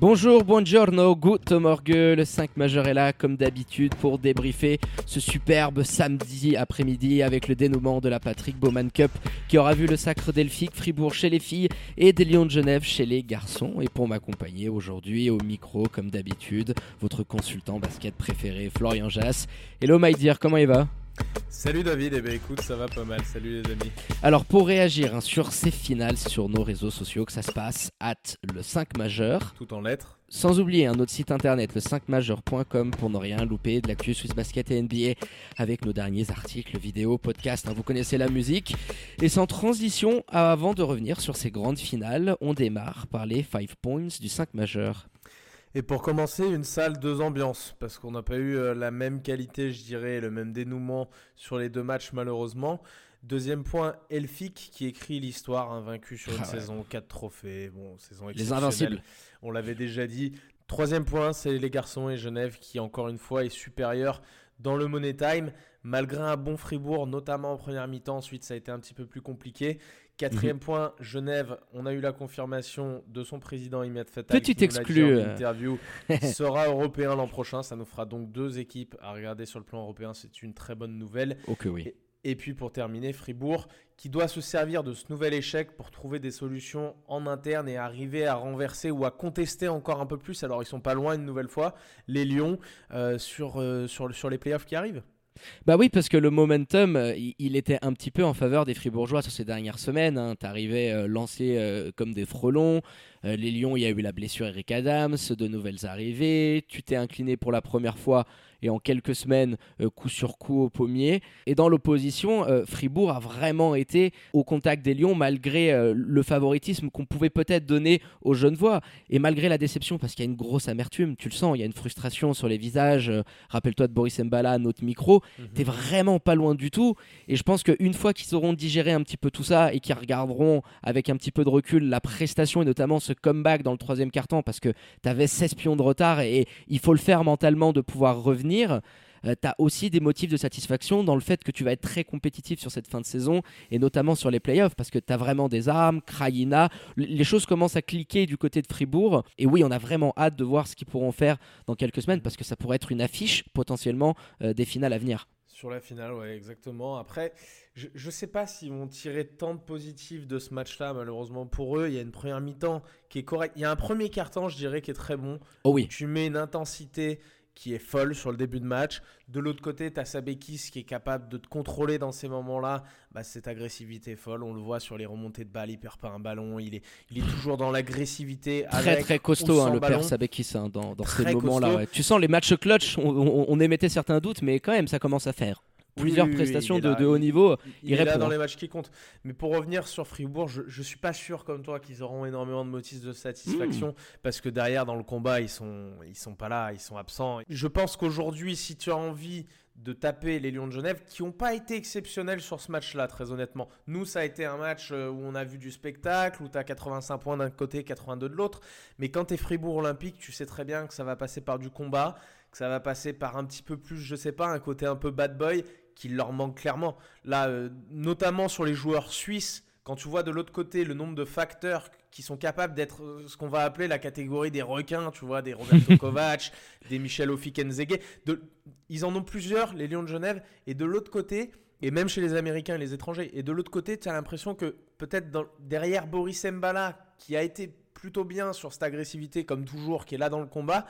Bonjour, buongiorno, good morgue. Le 5 majeur est là, comme d'habitude, pour débriefer ce superbe samedi après-midi avec le dénouement de la Patrick Bowman Cup qui aura vu le sacre delphique Fribourg chez les filles et des Lions de Genève chez les garçons. Et pour m'accompagner aujourd'hui au micro, comme d'habitude, votre consultant basket préféré, Florian Jass. Hello, my dear, comment il va? Salut David, et eh ben écoute, ça va pas mal, salut les amis. Alors pour réagir hein, sur ces finales sur nos réseaux sociaux, que ça se passe, at le 5 majeur. Tout en lettres. Sans oublier un autre site internet, le 5majeur.com pour ne rien louper de l'actu Swiss Basket et NBA avec nos derniers articles, vidéos, podcasts, hein, vous connaissez la musique. Et sans transition, avant de revenir sur ces grandes finales, on démarre par les 5 points du 5 majeur. Et pour commencer, une salle, deux ambiances, parce qu'on n'a pas eu euh, la même qualité, je dirais, le même dénouement sur les deux matchs malheureusement. Deuxième point, Elfic qui écrit l'histoire, invaincu sur une ah saison, quatre trophées, bon, saison Les invincibles. On l'avait déjà dit. Troisième point, c'est les garçons et Genève qui, encore une fois, est supérieur dans le Money Time, malgré un bon Fribourg, notamment en première mi-temps. Ensuite, ça a été un petit peu plus compliqué. Quatrième mhm. point, Genève, on a eu la confirmation de son président Imad Fatal. Petit exclu. Euh. interview sera européen l'an prochain. Ça nous fera donc deux équipes à regarder sur le plan européen. C'est une très bonne nouvelle. Ok, oui. Et, puis pour terminer, Fribourg, qui doit se servir de ce nouvel échec pour trouver des solutions en interne et arriver à renverser ou à contester encore un peu plus. Alors ils sont pas loin une nouvelle fois, les Lions, euh, sur, euh, sur, sur les playoffs qui arrivent. Bah oui, parce que le momentum, euh, il, était un petit peu en faveur des Fribourgeois sur ces dernières semaines. Hein. T'arrivais euh, lancé euh, comme des frelons. les Lions, il y a eu la blessure Eric Adams, de nouvelles arrivées. Tu t'es incliné pour la première fois et en quelques semaines, euh, coup sur coup au pommier. Et dans l'opposition, euh, Fribourg a vraiment été au contact des Lions malgré euh, le favoritisme qu'on pouvait peut-être donner aux Genevois et malgré la déception parce qu'il y a une grosse amertume, tu le sens, il y a une frustration sur les visages. Rappelle-toi de Boris Mbala, notre micro, tu mhm. t'es vraiment pas loin du tout. Et je pense qu'une fois qu'ils auront digéré un petit peu tout ça et qu'ils regarderont avec un petit peu de recul la prestation et notamment ce comeback dans le troisième carton parce que tu avais 16 pions de retard et il faut le faire mentalement de pouvoir revenir euh, tu as aussi des motifs de satisfaction dans le fait que tu vas être très compétitif sur cette fin de saison et notamment sur les playoffs parce que tu as vraiment des armes, Krajina, les choses commencent à cliquer du côté de Fribourg et oui on a vraiment hâte de voir ce qu'ils pourront faire dans quelques semaines parce que ça pourrait être une affiche potentiellement euh, des finales à venir. Sur la finale, ouais, exactement. Après, je ne sais pas s'ils vont tirer tant de positifs de ce match-là, malheureusement pour eux. Il y a une première mi-temps qui est correcte. Il y a un premier quart-temps, je dirais, qui est très bon. Oh oui. Tu mets une intensité, qui est folle sur le début de match. De l'autre côté, tu as Sabekis qui est capable de te contrôler dans ces moments-là. Bah, cette agressivité folle, on le voit sur les remontées de balles, il perd pas un ballon, il est, il est toujours dans l'agressivité. Très très costaud hein, le père Sabekis hein, dans, dans ces moments-là. Tu sens les matchs clutch, on émettait certains doutes, mais quand même ça commence à faire plusieurs prestations de, haut niveau. Il, est là dans les matchs qui comptent. Mais pour revenir sur Fribourg, je, ne suis pas sûr comme toi qu'ils auront énormément de motifs de satisfaction hmm. parce que derrière dans le combat ils sont ils sont pas là, ils sont absents. Je pense qu'aujourd'hui, si tu as envie de taper les Lions de Genève qui n'ont pas été exceptionnels sur ce match-là, très honnêtement. Nous, ça a été un match euh, où on a vu du spectacle, où tu as 85 points d'un côté, 82 de l'autre. Mais quand tu es Fribourg Olympique, tu sais très bien que ça va passer par du combat, que ça va passer par un petit peu plus, je sais pas, un côté un peu bad boy qu'il leur manque clairement. Là, euh, notamment sur les joueurs suisses, quand tu vois de l'autre côté le nombre de facteurs qui sont capables d'être euh, ce qu'on va appeler la catégorie des requins, tu vois, des Roberto Kovac, des Michel Ofikenzege, de, ils en ont plusieurs, les Lions de Genève, et de l'autre côté, et même chez les Américains et les étrangers, et de l'autre côté, tu as l'impression que peut-être derrière Boris Mbala, qui a été plutôt bien sur cette agressivité, comme toujours, qui est là dans le combat,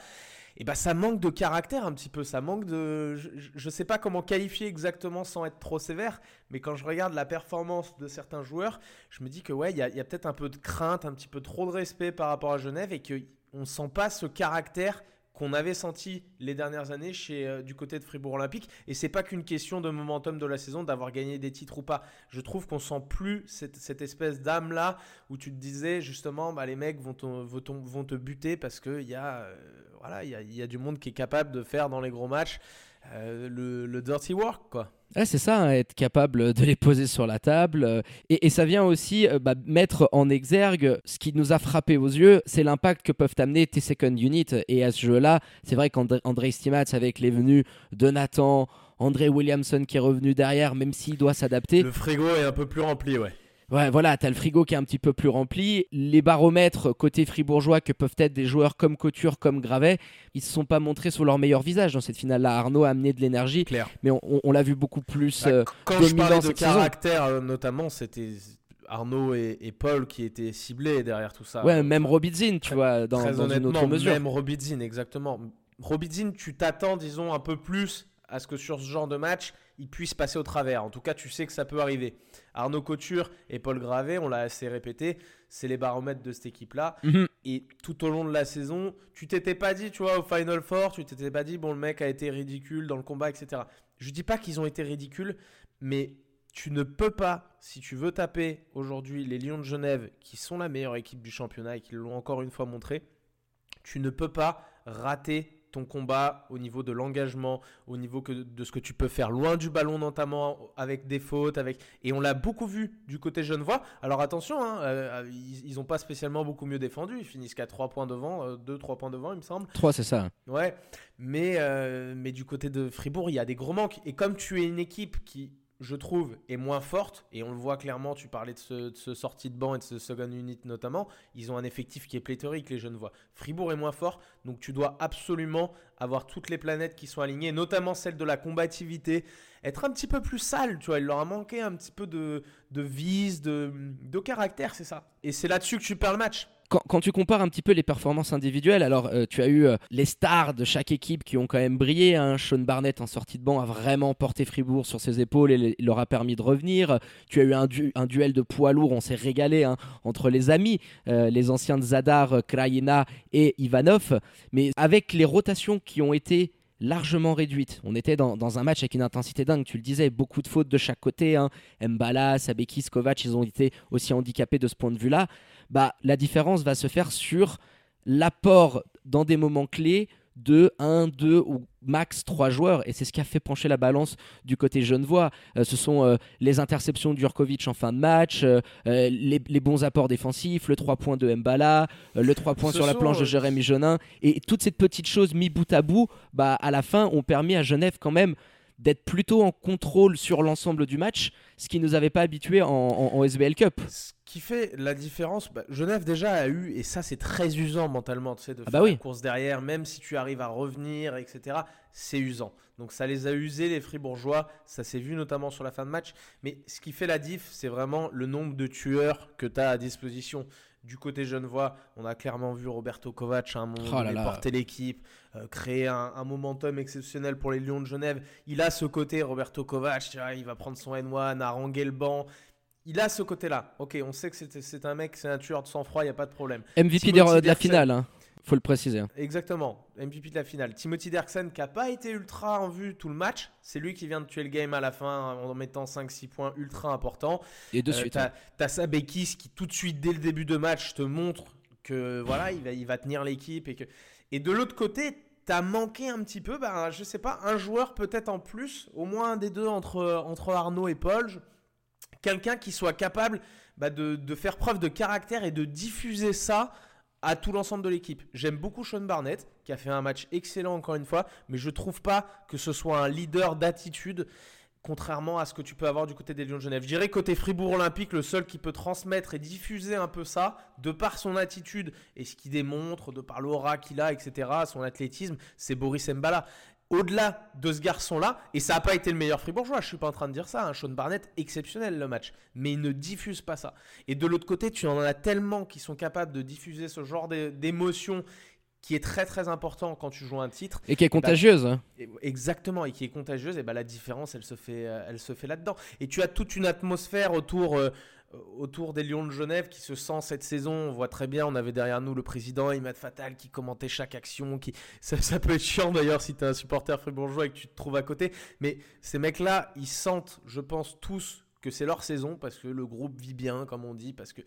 et bah ça manque de caractère un petit peu, ça manque de... Je ne sais pas comment qualifier exactement sans être trop sévère, mais quand je regarde la performance de certains joueurs, je me dis que ouais, il y a, peut-être un peu de crainte, un petit peu trop de respect par rapport à Genève et qu'on ne sent pas ce caractère qu'on avait senti les dernières années chez, euh, du côté de Fribourg Olympique. Et c'est pas qu'une question de momentum de la saison, d'avoir gagné des titres ou pas. Je trouve qu'on sent plus cette, espèce d'âme là où tu te disais justement, bah, les mecs vont te, buter parce qu'il y, a, euh, voilà, il y, a, il y a du monde qui est capable de faire dans les gros matchs euh, le, le dirty work. quoi. Ouais, c'est ça, hein, être capable de les poser sur la table. euh, Et, et ça vient aussi euh, bah, mettre en exergue ce qui nous a frappé aux yeux, c'est l'impact que peuvent amener tes second unit. Et à ce jeu-là, c'est vrai qu'André André Stimats, avec les venues de Nathan, André Williamson qui est revenu derrière, même s'il doit s'adapter. Le frigo est un peu plus rempli, ouais. Ouais, voilà, t'as le frigo qui est un petit peu plus rempli. Les baromètres côté fribourgeois que peuvent être des joueurs comme Couture, comme Gravet, ils se sont pas montrés sous leur meilleur visage dans cette finale-là. Arnaud a amené de l'énergie, mais on, on- on l'a vu beaucoup plus. Bah, euh, Quand je parlais de saison. caractère, euh, notamment, c'était Arnaud et, et Paul qui étaient ciblés derrière tout ça. ouais, même Robidzin, tu vois, dans, Très dans une autre mesure. même Robidzin, exactement. Robidzin, tu t'attends, disons, un peu plus à ce que sur ce genre de match, il puisse passer au travers. En tout cas, tu sais que ça peut arriver. Arnaud Couture et Paul Gravet, on l'a assez répété, c'est les baromètres de cette équipe-là. Mhm. Et tout au long de la saison, tu t'étais pas dit, tu vois, au Final Four, tu t'étais pas dit, bon, le mec a été ridicule dans le combat, etc. Je dis pas qu'ils ont été ridicules, mais tu ne peux pas, si tu veux taper aujourd'hui les Lions de Genève, qui sont la meilleure équipe du championnat et qui l'ont encore une fois montré, tu ne peux pas rater ton combat au niveau de l'engagement, au niveau que, de ce que tu peux faire loin du ballon notamment avec des fautes, avec et on l'a beaucoup vu du côté genevois. Alors attention, hein, euh, ils n'ont pas spécialement beaucoup mieux défendu, ils finissent qu'à 3 points devant, 2-3 points devant il me semble. 3, c'est ça. Ouais, mais, euh, mais du côté de Fribourg, il y a des gros manques. Et comme tu es une équipe qui, je trouve, est moins forte, et on le voit clairement, tu parlais de ce, de ce sortie de banc et de ce second unit notamment, ils ont un effectif qui est pléthorique, les jeunes voix. Fribourg est moins fort, donc tu dois absolument avoir toutes les planètes qui sont alignées, notamment celle de la combativité, être un petit peu plus sale, tu vois, il leur a manqué un petit peu de, de vise, de, de caractère, c'est ça. Et c'est là-dessus que tu perds le match. Quand, tu compares un petit peu les performances individuelles, alors euh, tu as eu euh, les stars de chaque équipe qui ont quand même brillé. Hein. Sean Barnett en sortie de banc a vraiment porté Fribourg sur ses épaules et leur a permis de revenir. Tu as eu un, du- un duel de poids lourd, on s'est régalé hein, entre les amis, euh, les anciens de Zadar, Krajina et Ivanov. Mais avec les rotations qui ont été largement réduites. On était dans, un match avec une intensité dingue, tu le disais, beaucoup de fautes de chaque côté. Hein. Mbala, Sabekis, Kovac, ils ont été aussi handicapés de ce point de vue-là. Bah, la différence va se faire sur l'apport dans des moments clés de 1, 2 ou max 3 joueurs. Et c'est ce qui a fait pencher la balance du côté genevois. Euh, ce sont euh, les interceptions d'Urkovic en fin de match, euh, euh, les, les bons apports défensifs, le 3 points de Mbala, le 3 points Ce sur la planche de Jérémy Genin. Et toutes ces petites choses mis bout à bout, bah, à la fin, ont permis à Genève quand même d'être plutôt en contrôle sur l'ensemble du match, ce qui nous avait pas habitué en, en- en SBL Cup. Ce qui fait la différence, bah, Genève déjà a eu, et ça c'est très usant mentalement, tu sais, de Ah faire bah oui. la course derrière, même si tu arrives à revenir, etc. C'est usant. Donc ça les a usés, les Fribourgeois, ça s'est vu notamment sur la fin de match. Mais ce qui fait la diff, c'est vraiment le nombre de tueurs que tu as à disposition. Du côté genevois, on a clairement vu Roberto Kovac à un moment Oh là donné là. porter l'équipe, euh, créer un, un momentum exceptionnel pour les Lions de Genève. Il a ce côté, Roberto Kovac, il va prendre son N1, haranguer le banc. Il a ce côté-là. Ok, on sait que c'est un mec, c'est un tueur de sang-froid, il n'y a pas de problème. MVP Timothy de, la finale, hein. Faut le préciser. hein. Exactement, MVP de la finale. Timothy Derksen qui n'a pas été ultra en vue tout le match, c'est lui qui vient de tuer le game à la fin en mettant 5-6 points ultra importants. Et de Euh, suite. t'as, hein. t'as Sabekis qui tout de suite dès le début de match te montre que voilà il va, il va tenir l'équipe et que et de l'autre côté t'as manqué un petit peu bah, je sais pas un joueur peut-être en plus au moins un des deux entre entre Arnaud et Paul je- quelqu'un qui soit capable bah, de, de faire preuve de caractère et de diffuser ça à tout l'ensemble de l'équipe. J'aime beaucoup Sean Barnett, qui a fait un match excellent encore une fois, mais je trouve pas que ce soit un leader d'attitude, contrairement à ce que tu peux avoir du côté des Lions de Genève. Je dirais côté Fribourg Olympique, le seul qui peut transmettre et diffuser un peu ça, de par son attitude et ce qu'il démontre, de par l'aura qu'il a, etc., son athlétisme, c'est Boris Mbala. Au-delà de ce garçon-là, et ça n'a pas été le meilleur fribourgeois, je suis pas en train de dire ça, hein, Sean Barnett, exceptionnel le match, mais il ne diffuse pas ça. Et de l'autre côté, tu en as tellement qui sont capables de diffuser ce genre d'é- d'émotion qui est très très important quand tu joues un titre. Et qui est contagieuse. hein. Exactement, et qui est contagieuse, et bah la différence, elle se fait, euh, elle se fait là-dedans. Et tu as toute une atmosphère autour, euh, autour des Lions de Genève qui se sent cette saison. On voit très bien, on avait derrière nous le président Imad Fatal qui commentait chaque action. Qui... Ça, peut être chiant d'ailleurs si tu es un supporter fribourgeois et que tu te trouves à côté. Mais ces mecs-là, ils sentent, je pense, tous que c'est leur saison parce que le groupe vit bien, comme on dit, parce que,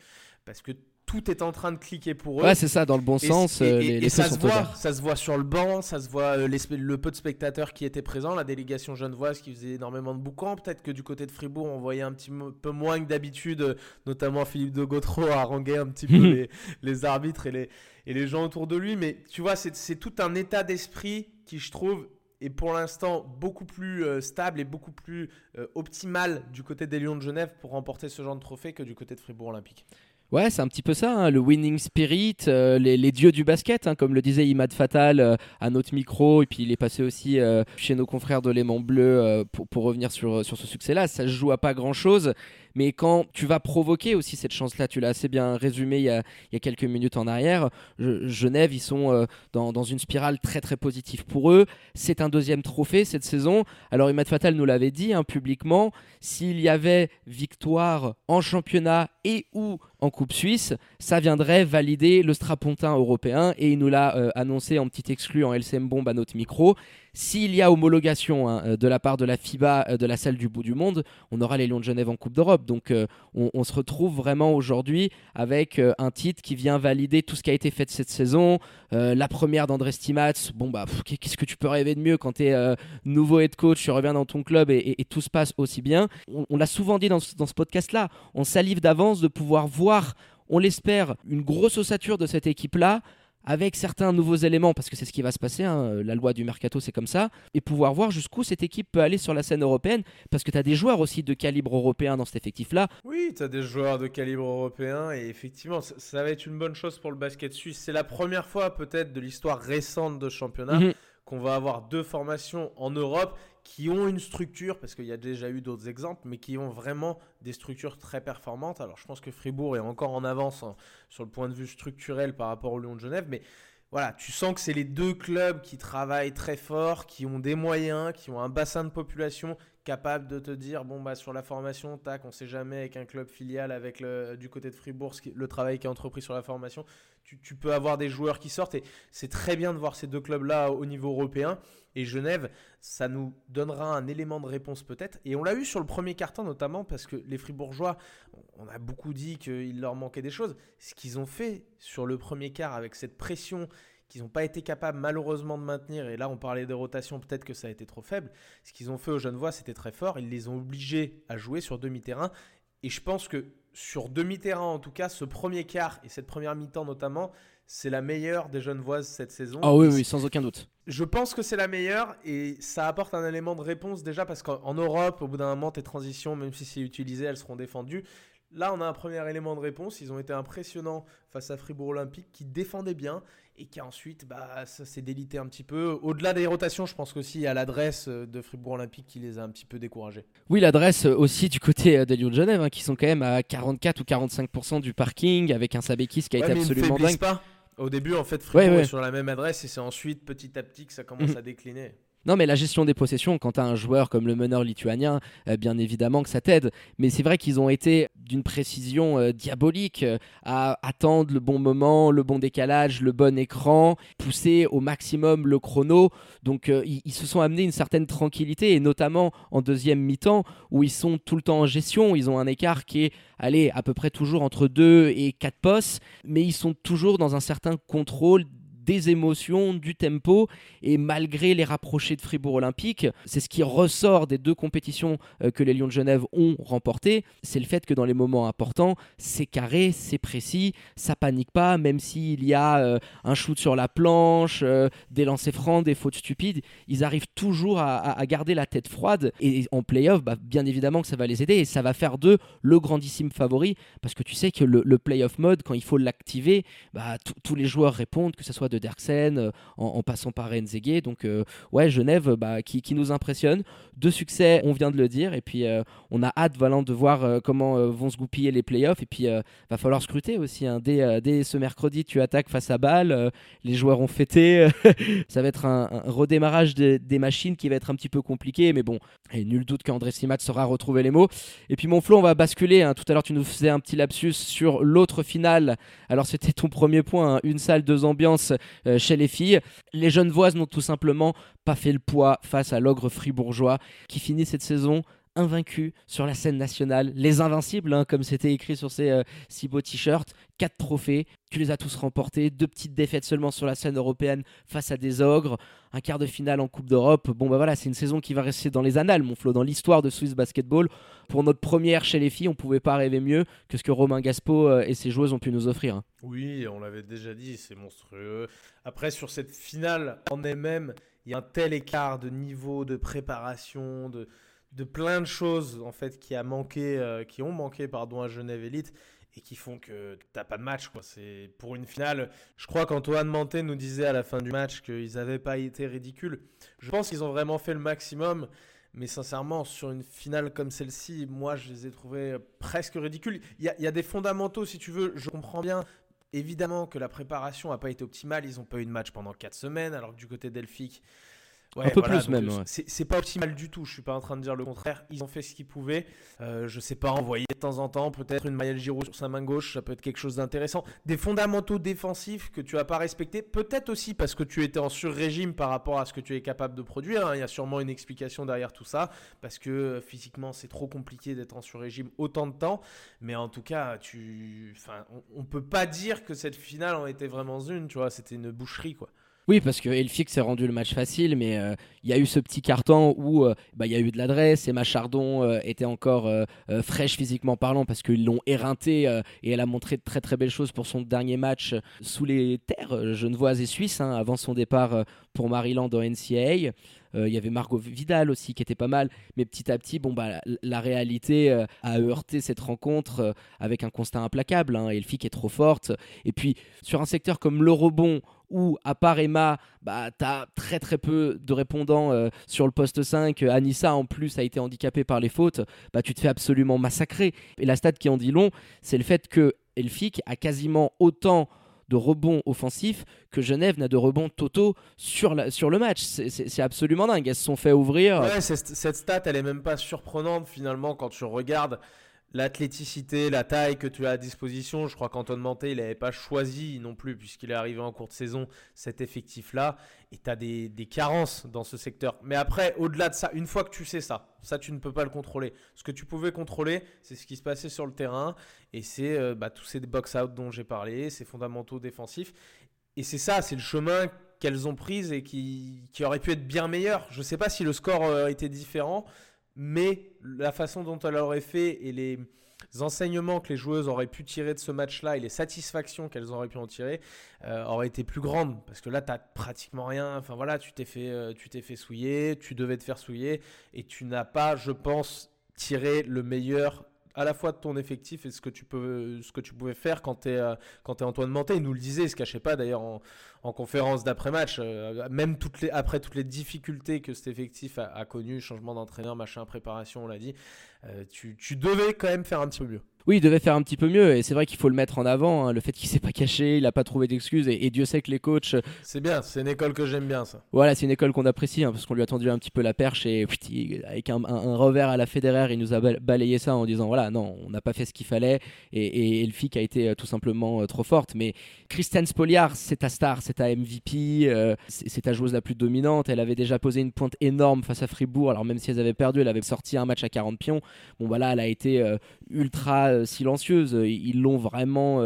parce que tout est en train de cliquer pour eux. Ouais, c'est ça, dans le bon sens. Et, euh, ça se voit, ça se voit sur le banc, ça se voit euh, le peu de spectateurs qui étaient présents, la délégation genevoise qui faisait énormément de boucans. Peut-être que du côté de Fribourg, on voyait un petit peu moins que d'habitude, euh, notamment Philippe de Gautreau haranguer un petit peu les, les, arbitres et les, et les gens autour de lui. Mais tu vois, c'est tout un état d'esprit qui, je trouve, est pour l'instant beaucoup plus stable et beaucoup plus optimal du côté des Lions de Genève pour remporter ce genre de trophée que du côté de Fribourg Olympique. Ouais, c'est un petit peu ça, hein, le winning spirit, euh, les, dieux du basket, hein, comme le disait Imad Fatal euh, à notre micro, et puis il est passé aussi euh, chez nos confrères de l'aimant bleu pour, pour, revenir sur, sur ce succès-là. Ça se joue à pas grand-chose, mais quand tu vas provoquer aussi cette chance-là, tu l'as assez bien résumé il y, a, quelques minutes en arrière, Genève, ils sont euh, dans, une spirale très très positive pour eux. C'est un deuxième trophée cette saison. Alors Imad Fatal nous l'avait dit hein, publiquement, s'il y avait victoire en championnat et ou en Coupe Suisse, ça viendrait valider le strapontin européen et il nous l'a euh, annoncé en petit exclu en LCM Bomb à notre micro. S'il y a homologation hein, euh, de la part de la FIBA euh, de la salle du bout du monde, on aura les Lions de Genève en Coupe d'Europe. Donc euh, on, se retrouve vraiment aujourd'hui avec un titre qui vient valider tout ce qui a été fait cette saison. la première d'André Stimats, bon bah qu'est-ce que tu peux rêver de mieux quand tu es nouveau head coach, tu reviens dans ton club et, tout se passe aussi bien. On, l'a souvent dit dans ce podcast-là, on salive d'avance de pouvoir voir, on l'espère, une grosse ossature de cette équipe-là avec certains nouveaux éléments, parce que c'est ce qui va se passer, hein, la loi du mercato c'est comme ça, et pouvoir voir jusqu'où cette équipe peut aller sur la scène européenne, parce que tu as des joueurs aussi de calibre européen dans cet effectif-là. Oui, tu as des joueurs de calibre européen, et effectivement, ça, va être une bonne chose pour le basket suisse. C'est la première fois peut-être de l'histoire récente de championnat. Mhm. Qu'on va avoir deux formations en Europe qui ont une structure, parce qu'il y a déjà eu d'autres exemples, mais qui ont vraiment des structures très performantes. Alors je pense que Fribourg est encore en avance hein, sur le point de vue structurel par rapport au Lyon de Genève, mais voilà, tu sens que c'est les deux clubs qui travaillent très fort, qui ont des moyens, qui ont un bassin de population capable de te dire bon bah sur la formation, tac, on sait jamais avec un club filial avec le du côté de Fribourg le travail qui est entrepris sur la formation, tu, peux avoir des joueurs qui sortent et c'est très bien de voir ces deux clubs là au niveau européen et Genève, ça nous donnera un élément de réponse peut-être. Et on l'a eu sur le premier carton notamment parce que les Fribourgeois, on a beaucoup dit qu'il leur manquait des choses. Ce qu'ils ont fait sur le premier quart avec cette pression qu'ils n'ont pas été capables malheureusement de maintenir, et là on parlait de rotation, peut-être que ça a été trop faible, ce qu'ils ont fait aux Genevois c'était très fort, ils les ont obligés à jouer sur demi-terrain, et je pense que sur demi-terrain en tout cas, ce premier quart et cette première mi-temps notamment, c'est la meilleure des Genevoises cette saison. Ah oui, oui, sans aucun doute. Je pense que c'est la meilleure et ça apporte un élément de réponse déjà parce qu'en Europe, au bout d'un moment, tes transitions, même si c'est utilisé, elles seront défendues. Là, on a un premier élément de réponse. Ils ont été impressionnants face à Fribourg Olympique qui défendait bien et qui ensuite, bah, ça s'est délité un petit peu. Au-delà des rotations, je pense qu'aussi a l'adresse de Fribourg Olympique qui les a un petit peu découragés. Oui, l'adresse aussi du côté des Lions de Genève, hein, qui sont quand même à 44 ou 45% du parking avec un Sabekis qui a été absolument dingue. Pas. Au début, en fait, Fribourg est sur la même adresse et c'est ensuite petit à petit que ça commence mhm. à décliner. Non, mais la gestion des possessions, quand tu as un joueur comme le meneur lituanien, euh, bien évidemment que ça t'aide. Mais c'est vrai qu'ils ont été d'une précision euh, diabolique euh, à attendre le bon moment, le bon décalage, le bon écran, pousser au maximum le chrono. Donc ils, se sont amenés une certaine tranquillité, et notamment en deuxième mi-temps, où ils sont tout le temps en gestion. Ils ont un écart qui est, allez, à peu près toujours entre 2 et 4 postes, mais ils sont toujours dans un certain contrôle des émotions, du tempo, et malgré les rapprochés de Fribourg Olympique, c'est ce qui ressort des deux compétitions euh, que les Lions de Genève ont remportées, c'est le fait que dans les moments importants, c'est carré, c'est précis, ça panique pas, même s'il y a euh, un shoot sur la planche, euh, des lancers francs, des fautes stupides, ils arrivent toujours à, garder la tête froide, et en playoff, bah, bien évidemment que ça va les aider, et ça va faire d'eux le grandissime favori, parce que tu sais que le, playoff mode, quand il faut l'activer, bah, tous les joueurs répondent, que ce soit de Derksen, en, passant par Renzege. Donc ouais, Genève bah, qui, nous impressionne. Deux succès, on vient de le dire, et puis on a hâte Valent, de voir comment vont se goupiller les playoffs, et puis va falloir scruter aussi. Hein. Dès, dès, ce mercredi, tu attaques face à Bâle, les joueurs ont fêté, ça va être un, redémarrage des machines qui va être un petit peu compliqué, mais bon, et nul doute qu'André Simat saura retrouver les mots. Et puis mon Flo, on va basculer. Hein. Tout à l'heure, tu nous faisais un petit lapsus sur l'autre finale. Alors c'était ton premier point, hein. une salle, deux ambiances euh, chez les filles. Les voix n'ont tout simplement pas fait le poids face à l'ogre fribourgeois qui finit cette saison invaincus sur la scène nationale, les invincibles, hein, comme c'était écrit sur ces euh, six beaux t-shirts, quatre trophées, tu les as tous remportés, deux petites défaites seulement sur la scène européenne face à des ogres, un quart de finale en Coupe d'Europe. Bon bah voilà, c'est une saison qui va rester dans les annales, mon Flo, dans l'histoire de Swiss Basketball. Pour notre première chez les filles, on pouvait pas rêver mieux que ce que Romain Gaspo euh, et ses joueuses ont pu nous offrir. Hein. Oui, on l'avait déjà dit, c'est monstrueux. Après, sur cette finale en elle-même, il y a un tel écart de niveau, de préparation, de de plein de choses en fait qui a manqué, euh, qui ont manqué pardon à Genève Elite et qui font que t'as pas de match quoi. C'est pour une finale. Je crois qu'Antoine Manté nous disait à la fin du match qu'ils n'avaient pas été ridicules. Je pense qu'ils ont vraiment fait le maximum. Mais sincèrement, sur une finale comme celle-ci, moi, je les ai trouvés presque ridicules. Il y, a, des fondamentaux, si tu veux. Je comprends bien. Évidemment que la préparation n'a pas été optimale. Ils n'ont pas eu de match pendant 4 semaines, alors que du côté Un peu plus même. C'est pas optimal du tout. Je suis pas en train de dire le contraire. Ils ont fait ce qu'ils pouvaient. Euh, je sais pas, envoyer de temps en temps peut-être une Mayel Giroud sur sa main gauche, ça peut être quelque chose d'intéressant. Des fondamentaux défensifs que tu as pas respectés, peut-être aussi parce que tu étais en sur-régime par rapport à ce que tu es capable de produire. Hein. Il y a sûrement une explication derrière tout ça parce que euh, physiquement c'est trop compliqué d'être en sur-régime autant de temps. Mais en tout cas, tu, enfin, on, on peut pas dire que cette finale en était vraiment une. Tu vois, c'était une boucherie quoi. Oui, parce que Elfix s'est rendu le match facile, mais euh, il y a eu ce petit carton où euh, bah, il y a eu de l'adresse et Machardon euh, était encore fraîche physiquement parlant parce qu'ils l'ont éreinté et elle a montré de très très belles choses pour son dernier match sous les terres genevoises et suisses hein, avant son départ pour Maryland en NCAA. Il y avait Margot Vidal aussi qui était pas mal, mais petit à petit, bon bah la, réalité a heurté cette rencontre avec un constat implacable. Hein, est trop forte. Et puis sur un secteur comme le rebond où, à part Emma, bah, tu as très très peu de répondants euh, sur le poste 5. Anissa, en plus, a été handicapée par les fautes. Bah, tu te fais absolument massacrer. Et la stat qui en dit long, c'est le fait que Elfic a quasiment autant de rebonds offensifs que Genève n'a de rebonds totaux sur, sur le match. C'est absolument dingue. Elles se sont fait ouvrir. Ouais, cette stat, elle est même pas surprenante finalement quand tu regardes l'athléticité, la taille que tu as à disposition. Je crois qu'Antoine Manté, il n'avait pas choisi non plus, puisqu'il est arrivé en cours de saison, cet effectif-là. Et tu as des, carences dans ce secteur. Mais après, au-delà de ça, une fois que tu sais ça, ça, tu ne peux pas le contrôler. Ce que tu pouvais contrôler, c'est ce qui se passait sur le terrain. Et c'est euh, bah, tous ces box-out dont j'ai parlé, ces fondamentaux défensifs. Et c'est ça, c'est le chemin qu'elles ont pris et qui, qui, aurait pu être bien meilleur. Je ne sais pas si le score euh, était différent mais la façon dont elle aurait fait et les enseignements que les joueuses auraient pu tirer de ce match-là et les satisfactions qu'elles auraient pu en tirer euh, auraient été plus grandes. Parce que là tu pratiquement rien. Enfin voilà tu t'es fait euh, tu t'es fait souiller tu devais te faire souiller et tu n'as pas je pense tiré le meilleur à la fois de ton effectif et ce que tu pouvais faire quand tu es euh, quand Antoine Manté il nous le disait il se cachait pas d'ailleurs en, en conférence d'après-match, euh, même après toutes les difficultés que cet effectif a, a changement d'entraîneur, machin, préparation, on l'a dit, tu, tu, devais quand même faire un petit peu mieux. Oui, il devait faire un petit peu mieux et c'est vrai qu'il faut le mettre en avant. Hein, le fait qu'il s'est pas caché, il n'a pas trouvé d'excuses et, Dieu sait que les coachs. C'est bien, c'est une école que j'aime bien ça. Voilà, c'est une école qu'on apprécie hein, parce qu'on lui a tendu un petit peu la perche et avec un, revers à la Federer, il nous a balayé ça en disant voilà, non, on n'a pas fait ce qu'il fallait et, et, le FIC a été euh, tout simplement trop forte. Mais Christiane Spoliard, c'est ta star, c'est ta MVP, euh, c'est ta joueuse la plus dominante. Elle avait déjà posé une pointe énorme face à Fribourg. Alors même si elles avaient perdu, elle avait sorti un match à 40 pions. Bon voilà, elle a été euh, ultra euh, silencieuse. Ils l'ont vraiment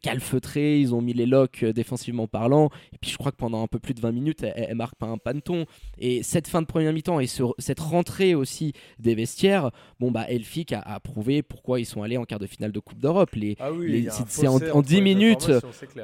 calfeutré. Ils ont mis les locks défensivement parlant. Et puis je crois que pendant un peu plus de 20 minutes, elle, marque pas un panton. Et cette fin de première mi-temps et cette rentrée aussi des vestiaires, bon bah Elfic a, prouvé pourquoi ils sont allés en quart de finale de Coupe d'Europe. Les, ah c'est en, 10 minutes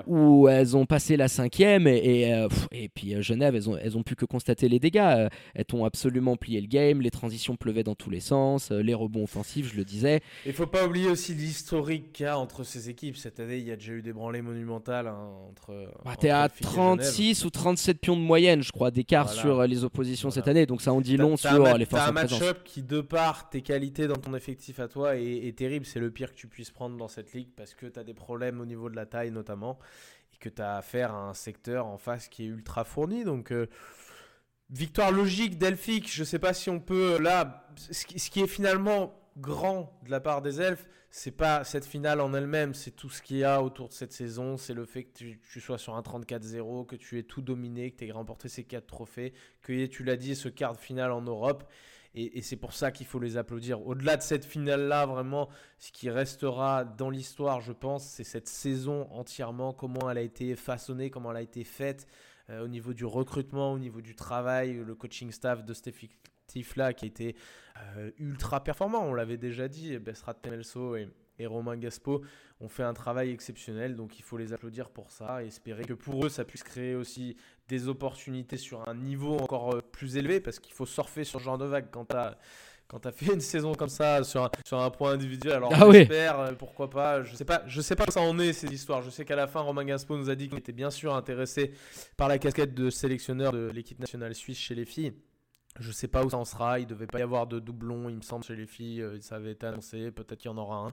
où elles ont passé la 5 cinquième et, et, et puis Genève, elles ont, elles ont pu que constater les dégâts. elles ont absolument plié le game, les transitions pleuvaient dans tous les sens, les rebonds offensifs, je le disais. Il faut pas oublier aussi l'historique qu'il y a entre ces équipes. Cette année, il y a déjà eu des branlées monumentales hein, entre. Bah, T'es à 36 ou 37 pions de moyenne, je crois, d'écart sur les oppositions cette année. Donc ça en dit long sur les forces présence. un match-up qui, de par tes qualités dans ton effectif à toi, est, terrible. C'est le pire que tu puisses prendre dans cette ligue parce que tu as des problèmes au niveau de la taille notamment et que tu as affaire à un secteur en face qui est ultra fourni. Donc. Euh, victoire logique d'Elphique, je sais pas si on peut là, ce qui est finalement grand de la part des elfes, c'est pas cette finale en elle-même, c'est tout ce qu'il y a autour de cette saison. C'est le fait que tu, sois sur un 34-0, que tu aies tout dominé, que tu aies remporté ces quatre trophées, que tu l'as dit, ce quart de finale en Europe. Et, c'est pour ça qu'il faut les applaudir. Au-delà de cette finale-là, vraiment, ce qui restera dans l'histoire, je pense, c'est cette saison entièrement, comment elle a été façonnée, comment elle a été faite. Euh, au niveau du recrutement, au niveau du travail, le coaching staff de Stéphie là qui a été euh, ultra performant. On l'avait déjà dit, Besrat Temelso et, Romain Gaspo ont fait un travail exceptionnel. Donc il faut les applaudir pour ça et espérer que pour eux, ça puisse créer aussi des opportunités sur un niveau encore euh, plus élevé parce qu'il faut surfer sur ce genre de vague quand tu quand tu as fait une saison comme ça sur un, sur un point individuel, alors ah j'espère, euh, pourquoi pas, je sais pas, je sais pas où ça en est cette histoire. Je sais qu'à la fin, Romain Gaspo nous a dit qu'il était bien sûr intéressé par la casquette de sélectionneur de l'équipe nationale suisse chez les filles. Je sais pas où ça en sera, il devait pas y avoir de doublons, il me semble, chez les filles, euh, ça avait été annoncé, peut-être qu'il y en aura un.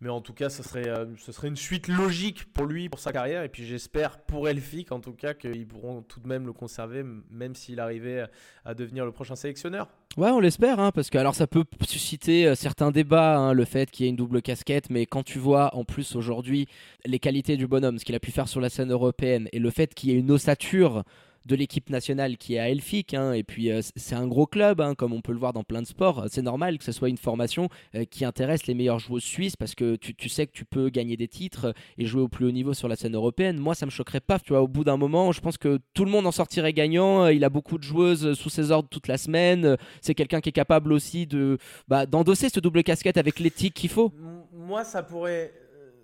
Mais en tout cas, ce serait, euh, ce serait une suite logique pour lui, pour sa carrière, et puis j'espère pour Elfic, en tout cas, qu'ils pourront tout de même le conserver, même s'il arrivait à devenir le prochain sélectionneur. Ouais, on l'espère, hein, parce que alors ça peut susciter euh, certains débats, hein, le fait qu'il y ait une double casquette, mais quand tu vois en plus aujourd'hui les qualités du bonhomme, ce qu'il a pu faire sur la scène européenne, et le fait qu'il y ait une ossature de l'équipe nationale qui est à Elfic. Hein, et puis euh, c'est un gros club, hein, comme on peut le voir dans plein de sports. C'est normal que ce soit une formation euh, qui intéresse les meilleurs joueurs suisses parce que tu, sais que tu peux gagner des titres et jouer au plus haut niveau sur la scène européenne. Moi, ça me choquerait pas. Tu vois, au bout d'un moment, je pense que tout le monde en sortirait gagnant. Il a beaucoup de joueuses sous ses ordres toute la semaine. C'est quelqu'un qui est capable aussi de bah, d'endosser ce double casquette avec l'éthique qu'il faut. Moi, ça pourrait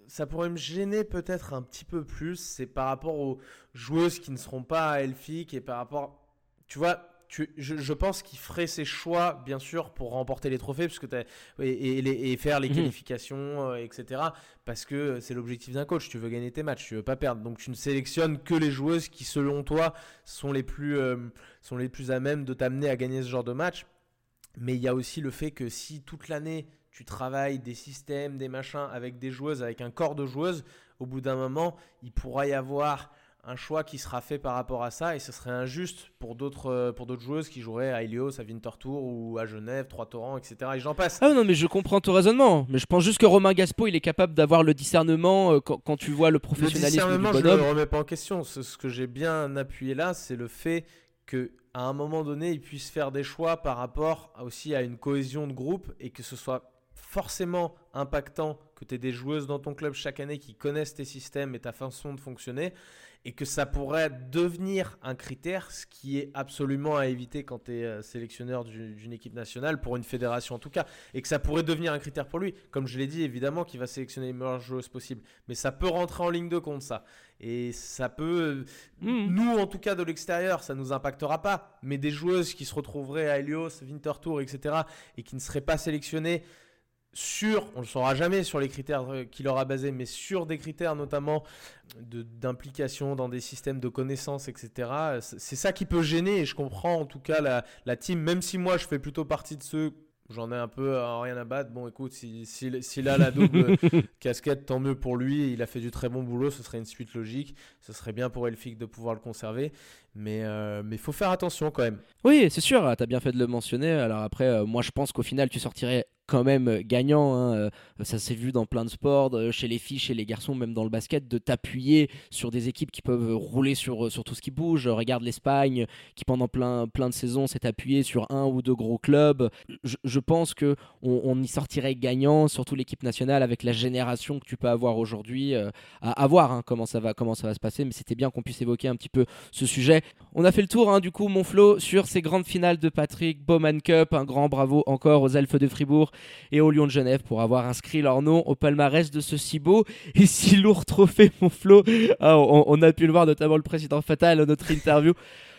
ça pourrait me gêner peut-être un petit peu plus, c'est par rapport aux joueuses qui ne seront pas Elfic et par rapport, tu vois, je, pense qu'il ferait ses choix, bien sûr, pour remporter les trophées parce que et, et, faire les mhm. qualifications, euh, etc. Parce que c'est l'objectif d'un coach. Tu veux gagner tes matchs, tu veux pas perdre. Donc tu ne sélectionnes que les joueuses qui, selon toi, sont les plus, euh, sont les plus à même de t'amener à gagner ce genre de match. Mais il y a aussi le fait que si toute l'année tu travailles des systèmes, des machins avec des joueuses, avec un corps de joueuses, au bout d'un moment, il pourra y avoir un choix qui sera fait par rapport à ça et ce serait injuste pour d'autres euh, pour d'autres joueuses qui joueraient à Helios, à Winterthur ou à Genève, Trois Torrents, etc. Et j'en passe. Ah non mais je comprends ton raisonnement, mais je pense juste que Romain Gaspo il est capable d'avoir le discernement euh, quand, tu vois le professionnalisme le discernement, du bonhomme. Je ne le remets pas en question. Ce, que j'ai bien appuyé là, c'est le fait que à un moment donné, il puisse faire des choix par rapport aussi à une cohésion de groupe et que ce soit forcément impactant que tu aies des joueuses dans ton club chaque année qui connaissent tes systèmes et ta façon de fonctionner et que ça pourrait devenir un critère, ce qui est absolument à éviter quand tu es euh, sélectionneur d'une équipe nationale, pour une fédération en tout cas, et que ça pourrait devenir un critère pour lui. Comme je l'ai dit, évidemment qu'il va sélectionner les meilleures joueuses possibles, mais ça peut rentrer en ligne de compte ça. Et ça peut, mmh. nous en tout cas de l'extérieur, ça nous impactera pas, mais des joueuses qui se retrouveraient à Helios, Winterthur, etc., et qui ne seraient pas sélectionnées sur, on ne le saura jamais sur les critères qu'il aura basé, mais sur des critères notamment d'implication dans des systèmes de connaissances, etc. C'est ça qui peut gêner et je comprends en tout cas la, la team, même si moi je fais plutôt partie de ceux J'en ai un peu rien à battre. Bon, écoute, s'il si, si, a la double casquette, tant mieux pour lui. Il a fait du très bon boulot. Ce serait une suite logique. Ce serait bien pour Elfic de pouvoir le conserver. Mais euh, mais faut faire attention quand même. Oui, c'est sûr. Tu as bien fait de le mentionner. Alors après, euh, moi, je pense qu'au final, tu sortirais quand même gagnant. Hein, euh, ça s'est vu dans plein de sports, euh, chez les filles, chez les garçons, même dans le basket, de t'appuyer sur des équipes qui peuvent rouler sur, sur tout ce qui bouge. Regarde l'Espagne, qui pendant plein, plein de saisons s'est appuyé sur un ou deux gros clubs. Je, pense que on, y sortirait gagnant, surtout l'équipe nationale, avec la génération que tu peux avoir aujourd'hui. à, voir hein, comment, ça va, comment ça va se passer, mais c'était bien qu'on puisse évoquer un petit peu ce sujet. On a fait le tour, hein, du coup, mon Flo, sur ces grandes finales de Patrick Bowman Cup. Un grand bravo encore aux Elfes de Fribourg et aux Lions de Genève pour avoir inscrit leur nom au palmarès de ce si beau et si lourd trophée, mon Flo. Ah, on, a pu le voir, notamment le président Fatal à notre interview.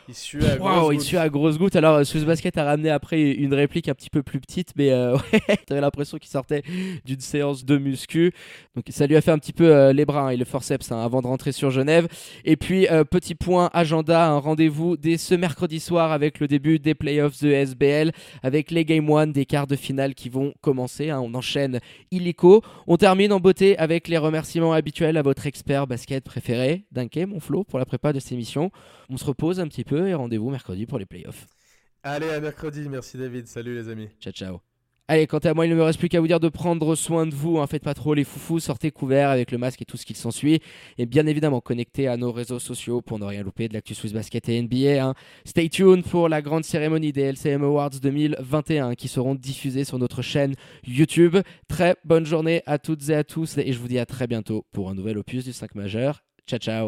Il suit à wow, il suit à grosse goutte. Alors, Swiss Basket a ramené après une réplique un petit peu plus petite, mais euh, t'avais l'impression qu'il sortait d'une séance de muscu. Donc, ça lui a fait un petit peu euh, les bras hein, et le forceps hein, avant de rentrer sur Genève. Et puis, euh, petit point agenda, un rendez-vous dès ce mercredi soir avec le début des playoffs de SBL, avec les Game 1 des quarts de finale qui vont commencer. Hein. On enchaîne illico. On termine en beauté avec les remerciements habituels à votre expert basket préféré, Duncan, mon Flo, pour la prépa de cette émission. On se repose un petit peu et rendez-vous mercredi pour les playoffs. Allez, à mercredi. Merci David. Salut les amis. Ciao, ciao. Allez, quant à moi, il ne me reste plus qu'à vous dire de prendre soin de vous. Hein. Faites pas trop les foufous, sortez couverts avec le masque et tout ce qui s'ensuit. Et bien évidemment, connectez à nos réseaux sociaux pour ne rien louper de l'actu Swiss Basket et NBA. Hein. Stay tuned pour la grande cérémonie des LCM Awards 2021 qui seront diffusés sur notre chaîne YouTube. Très bonne journée à toutes et à tous et je vous dis à très bientôt pour un nouvel opus du 5 majeur. Ciao, ciao.